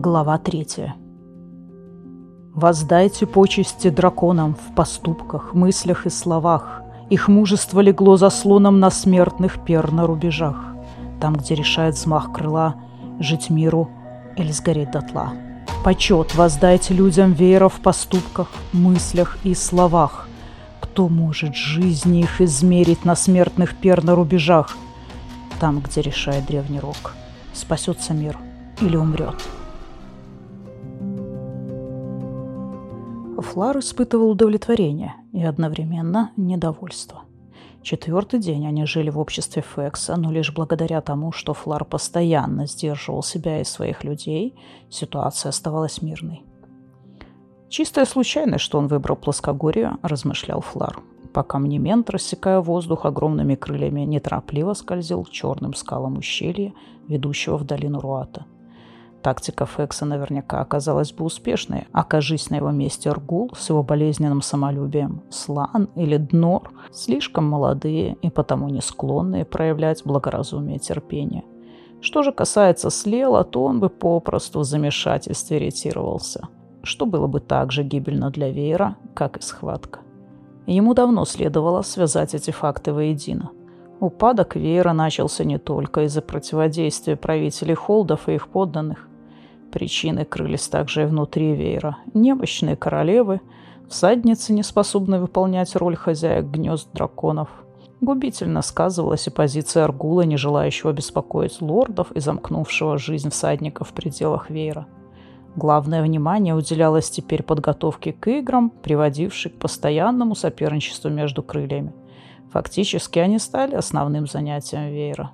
Глава третья. Воздайте почести драконам в поступках, мыслях и словах. Их мужество легло заслоном на смертных пер на рубежах. Там, где решает взмах крыла, жить миру или сгореть дотла. Почет воздайте людям веера в поступках, мыслях и словах. Кто может жизни их измерить на смертных пер на рубежах? Там, где решает древний рок, спасется мир или умрет. Флар испытывал удовлетворение и одновременно недовольство. Четвертый день они жили в обществе Фекса, но лишь благодаря тому, что Флар постоянно сдерживал себя и своих людей, ситуация оставалась мирной. «Чистая случайность, что он выбрал плоскогорье», – размышлял Флар, пока мнемент, рассекая воздух огромными крыльями, неторопливо скользил к черным скалам ущелья, ведущего в долину Руата – Тактика Фекса наверняка оказалась бы успешной. Окажись на его месте Ргул с его болезненным самолюбием. Слан или Днор слишком молодые и потому не склонные проявлять благоразумие и терпение. Что же касается Слела, то он бы попросту в замешательстве ретировался, что было бы так же гибельно для Вейра, как и схватка. Ему давно следовало связать эти факты воедино. Упадок Веера начался не только из-за противодействия правителей Холдов и их подданных. Причины крылись также и внутри веера. Немощные королевы, всадницы, не способные выполнять роль хозяек гнезд драконов. Губительно сказывалась и позиция Аргула, не желающего беспокоить лордов и замкнувшего жизнь всадников в пределах веера. Главное внимание уделялось теперь подготовке к играм, приводившей к постоянному соперничеству между крыльями. Фактически они стали основным занятием веера.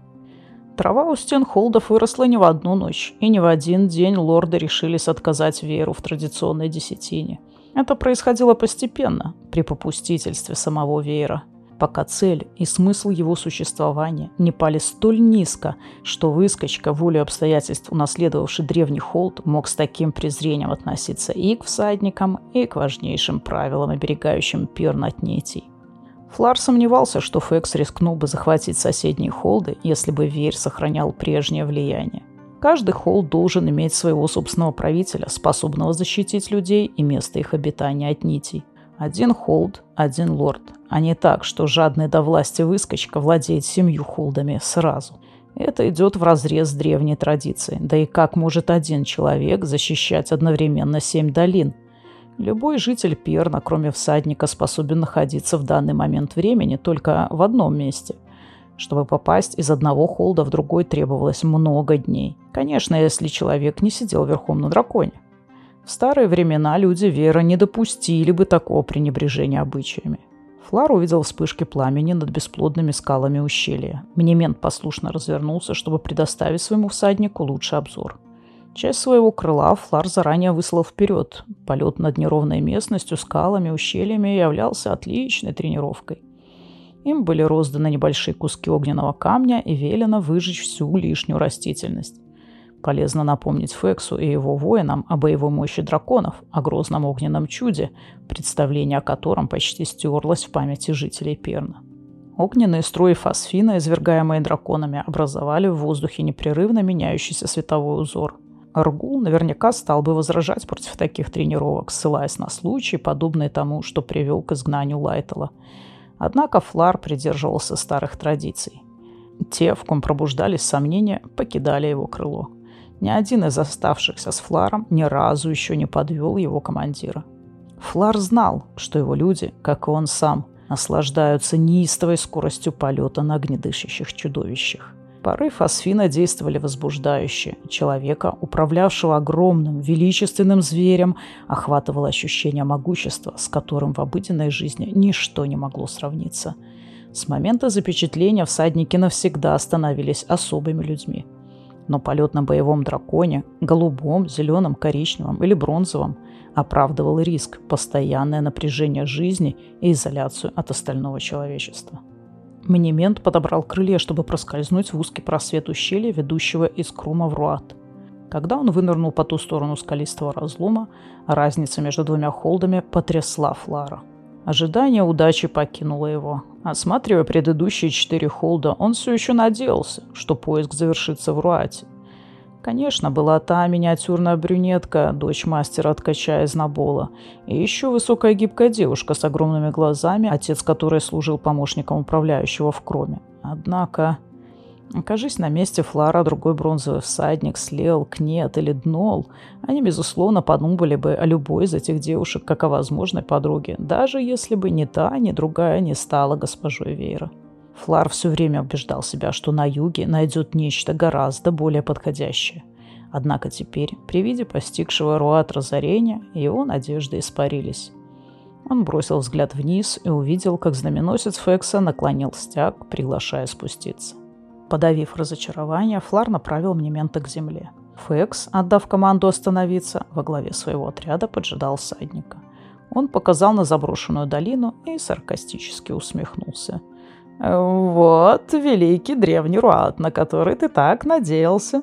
Трава у стен холдов выросла не в одну ночь, и не в один день лорды решились отказать веру в традиционной десятине. Это происходило постепенно, при попустительстве самого веера, пока цель и смысл его существования не пали столь низко, что выскочка, волю обстоятельств унаследовавший древний холд, мог с таким презрением относиться и к всадникам, и к важнейшим правилам, оберегающим пир над нетей. Флар сомневался, что Фекс рискнул бы захватить соседние холды, если бы Верь сохранял прежнее влияние. Каждый холд должен иметь своего собственного правителя, способного защитить людей и место их обитания от нитей. Один холд, один лорд, а не так, что жадный до власти выскочка владеет семью холдами сразу. Это идет вразрез с древней традицией. Да и как может один человек защищать одновременно семь долин – Любой житель Перна, кроме всадника, способен находиться в данный момент времени только в одном месте. Чтобы попасть из одного холда в другой требовалось много дней. Конечно, если человек не сидел верхом на драконе. В старые времена люди Вера не допустили бы такого пренебрежения обычаями. Флар увидел вспышки пламени над бесплодными скалами ущелья. Мнемент послушно развернулся, чтобы предоставить своему всаднику лучший обзор. Часть своего крыла Флар заранее выслал вперед. Полет над неровной местностью, скалами, ущельями являлся отличной тренировкой. Им были розданы небольшие куски огненного камня и велено выжечь всю лишнюю растительность. Полезно напомнить Фексу и его воинам о боевой мощи драконов, о грозном огненном чуде, представление о котором почти стерлось в памяти жителей Перна. Огненные струи фосфина, извергаемые драконами, образовали в воздухе непрерывно меняющийся световой узор – Аргул наверняка стал бы возражать против таких тренировок, ссылаясь на случай, подобный тому, что привел к изгнанию Лайтела. Однако Флар придерживался старых традиций. Те, в ком пробуждались сомнения, покидали его крыло. Ни один из оставшихся с Фларом ни разу еще не подвел его командира. Флар знал, что его люди, как и он сам, наслаждаются неистовой скоростью полета на огнедышащих чудовищах. Пары фосфина действовали возбуждающе. Человека, управлявшего огромным, величественным зверем, охватывало ощущение могущества, с которым в обыденной жизни ничто не могло сравниться. С момента запечатления всадники навсегда становились особыми людьми. Но полет на боевом драконе, голубом, зеленом, коричневом или бронзовом, оправдывал риск, постоянное напряжение жизни и изоляцию от остального человечества. Мнемент подобрал крылья, чтобы проскользнуть в узкий просвет ущелья, ведущего из Крума в Руат. Когда он вынырнул по ту сторону скалистого разлома, разница между двумя холдами потрясла Флара. Ожидание удачи покинуло его. Осматривая предыдущие четыре холда, он все еще надеялся, что поиск завершится в Руате. Конечно, была та миниатюрная брюнетка, дочь мастера ткача из Набола, и еще высокая гибкая девушка с огромными глазами, отец которой служил помощником управляющего в Кроме. Однако, окажись на месте Флара другой бронзовый всадник, Слел, Кнет или Днол, они, безусловно, подумали бы о любой из этих девушек как о возможной подруге, даже если бы ни та, ни другая не стала госпожой Вейра. Флар все время убеждал себя, что на юге найдет нечто гораздо более подходящее. Однако теперь, при виде постигшего Руат разорения, его надежды испарились. Он бросил взгляд вниз и увидел, как знаменосец Фекса наклонил стяг, приглашая спуститься. Подавив разочарование, Флар направил Мнемента к земле. Фекс, отдав команду остановиться, во главе своего отряда поджидал всадника. Он показал на заброшенную долину и саркастически усмехнулся – «Вот великий древний Руат, на который ты так надеялся».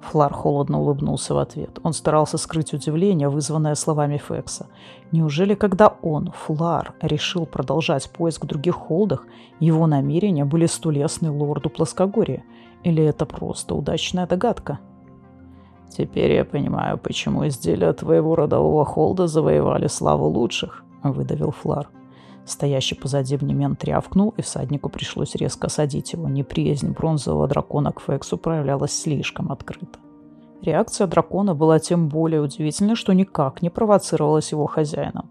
Флар холодно улыбнулся в ответ. Он старался скрыть удивление, вызванное словами Фекса. Неужели, когда он, Флар, решил продолжать поиск в других холдах, его намерения были столесны лорду Плоскогорья? Или это просто удачная догадка? «Теперь я понимаю, почему изделия твоего родового холда завоевали славу лучших», — выдавил Флар. Стоящий позади Внемен трявкнул, и всаднику пришлось резко осадить его. Неприязнь бронзового дракона к Фексу проявлялась слишком открыто. Реакция дракона была тем более удивительной, что никак не провоцировалась его хозяином.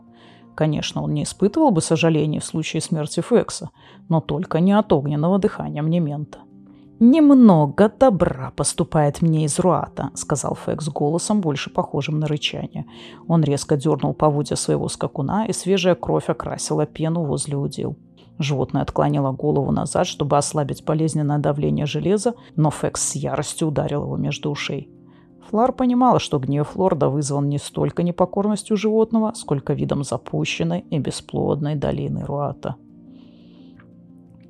Конечно, он не испытывал бы сожаления в случае смерти Фекса, но только не от огненного дыхания Мнемента. «Немного добра поступает мне из Руата», — сказал Фекс голосом, больше похожим на рычание. Он резко дернул поводья своего скакуна, и свежая кровь окрасила пену возле удил. Животное отклонило голову назад, чтобы ослабить болезненное давление железа, но Фекс с яростью ударил его между ушей. Флар понимала, что гнев лорда вызван не столько непокорностью животного, сколько видом запущенной и бесплодной долины Руата.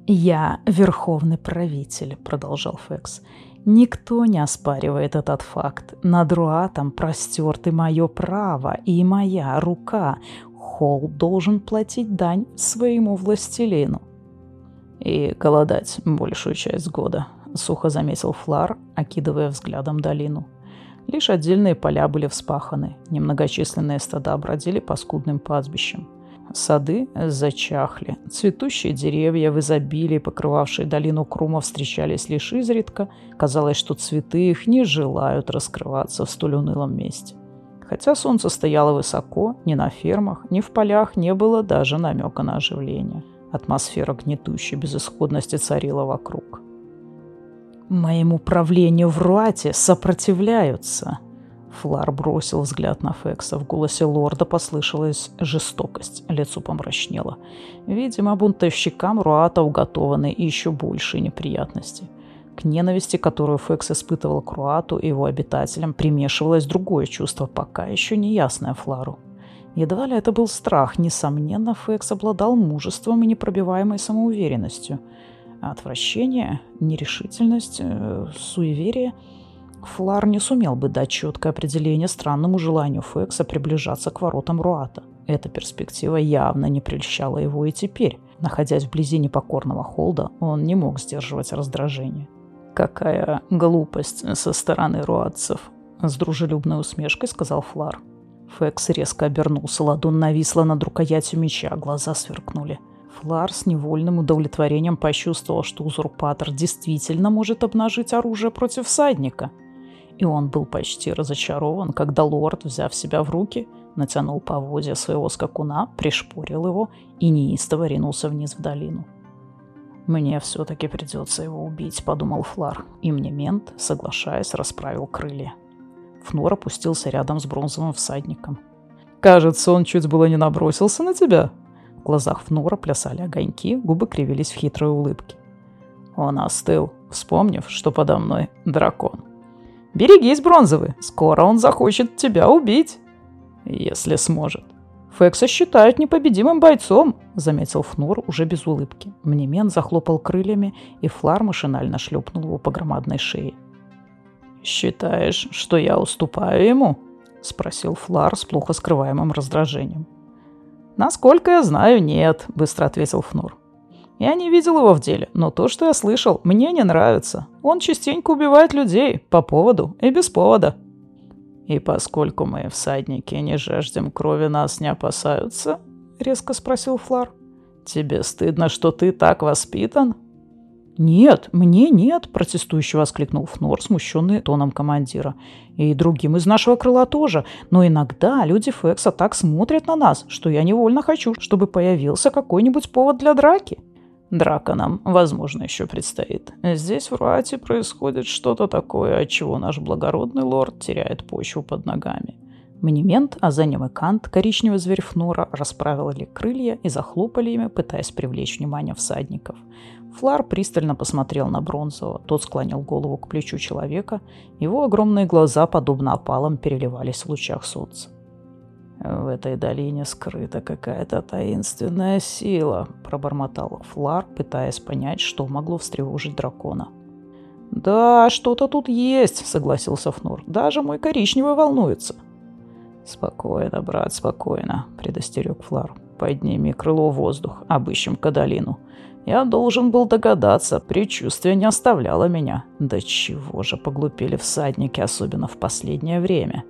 «Я верховный правитель», — продолжал Фекс. «Никто не оспаривает этот факт. Над Руатом простерты мое право и моя рука. Холл должен платить дань своему властелину». «И голодать большую часть года», — сухо заметил Флар, окидывая взглядом долину. Лишь отдельные поля были вспаханы, немногочисленные стада бродили по скудным пастбищам. Сады зачахли. Цветущие деревья в изобилии, покрывавшие долину Крума, встречались лишь изредка. Казалось, что цветы их не желают раскрываться в столь унылом месте. Хотя солнце стояло высоко, ни на фермах, ни в полях не было даже намека на оживление. Атмосфера гнетущей безысходности царила вокруг. «Моему правлению в Руате сопротивляются», Флар бросил взгляд на Фекса. В голосе лорда послышалась жестокость. Лицо помрачнело. Видимо, бунтовщикам Руата уготованы еще большие неприятности. К ненависти, которую Фекс испытывал к Руату и его обитателям, примешивалось другое чувство, пока еще не ясное Флару. Едва ли это был страх. Несомненно, Фекс обладал мужеством и непробиваемой самоуверенностью. Отвращение, нерешительность, э, суеверие – Флар не сумел бы дать четкое определение странному желанию Фекса приближаться к воротам Руата. Эта перспектива явно не прельщала его и теперь. Находясь вблизи непокорного Холда, он не мог сдерживать раздражение. «Какая глупость со стороны руатцев!» — с дружелюбной усмешкой сказал Флар. Фекс резко обернулся, ладонь нависла над рукоятью меча, глаза сверкнули. Флар с невольным удовлетворением почувствовал, что узурпатор действительно может обнажить оружие против всадника — и он был почти разочарован, когда лорд, взяв себя в руки, натянул поводья своего скакуна, пришпорил его и неистово ринулся вниз в долину. «Мне все-таки придется его убить», — подумал Флар, и мне мент, соглашаясь, расправил крылья. Фнор опустился рядом с бронзовым всадником. «Кажется, он чуть было не набросился на тебя». В глазах Фнора плясали огоньки, губы кривились в хитрой улыбке. Он остыл, вспомнив, что подо мной дракон. Берегись, бронзовый, скоро он захочет тебя убить. Если сможет. Фекса считают непобедимым бойцом, заметил Фнур уже без улыбки. Мнемен захлопал крыльями, и Флар машинально шлепнул его по громадной шее. «Считаешь, что я уступаю ему?» — спросил Флар с плохо скрываемым раздражением. «Насколько я знаю, нет», — быстро ответил Фнур. Я не видел его в деле, но то, что я слышал, мне не нравится. Он частенько убивает людей по поводу и без повода. И поскольку мы, всадники, не жаждем крови, нас не опасаются? Резко спросил Флар. Тебе стыдно, что ты так воспитан? «Нет, мне нет», – протестующе воскликнул Фнор, смущенный тоном командира. «И другим из нашего крыла тоже. Но иногда люди Фекса так смотрят на нас, что я невольно хочу, чтобы появился какой-нибудь повод для драки». Драка нам, возможно, еще предстоит. Здесь в Руате происходит что-то такое, от чего наш благородный лорд теряет почву под ногами. Монумент, а за ним и Кант, коричневый зверь Фнора, расправили крылья и захлопали ими, пытаясь привлечь внимание всадников. Флар пристально посмотрел на Бронзового. Тот склонил голову к плечу человека. Его огромные глаза, подобно опалам, переливались в лучах солнца. «В этой долине скрыта какая-то таинственная сила», – пробормотал Флар, пытаясь понять, что могло встревожить дракона. «Да, что-то тут есть», – согласился Фнур. «Даже мой коричневый волнуется». «Спокойно, брат, спокойно», – предостерег Флар. «Подними крыло в воздух, обыщем Кадалину. Я должен был догадаться, предчувствие не оставляло меня. Да чего же поглупели всадники, особенно в последнее время».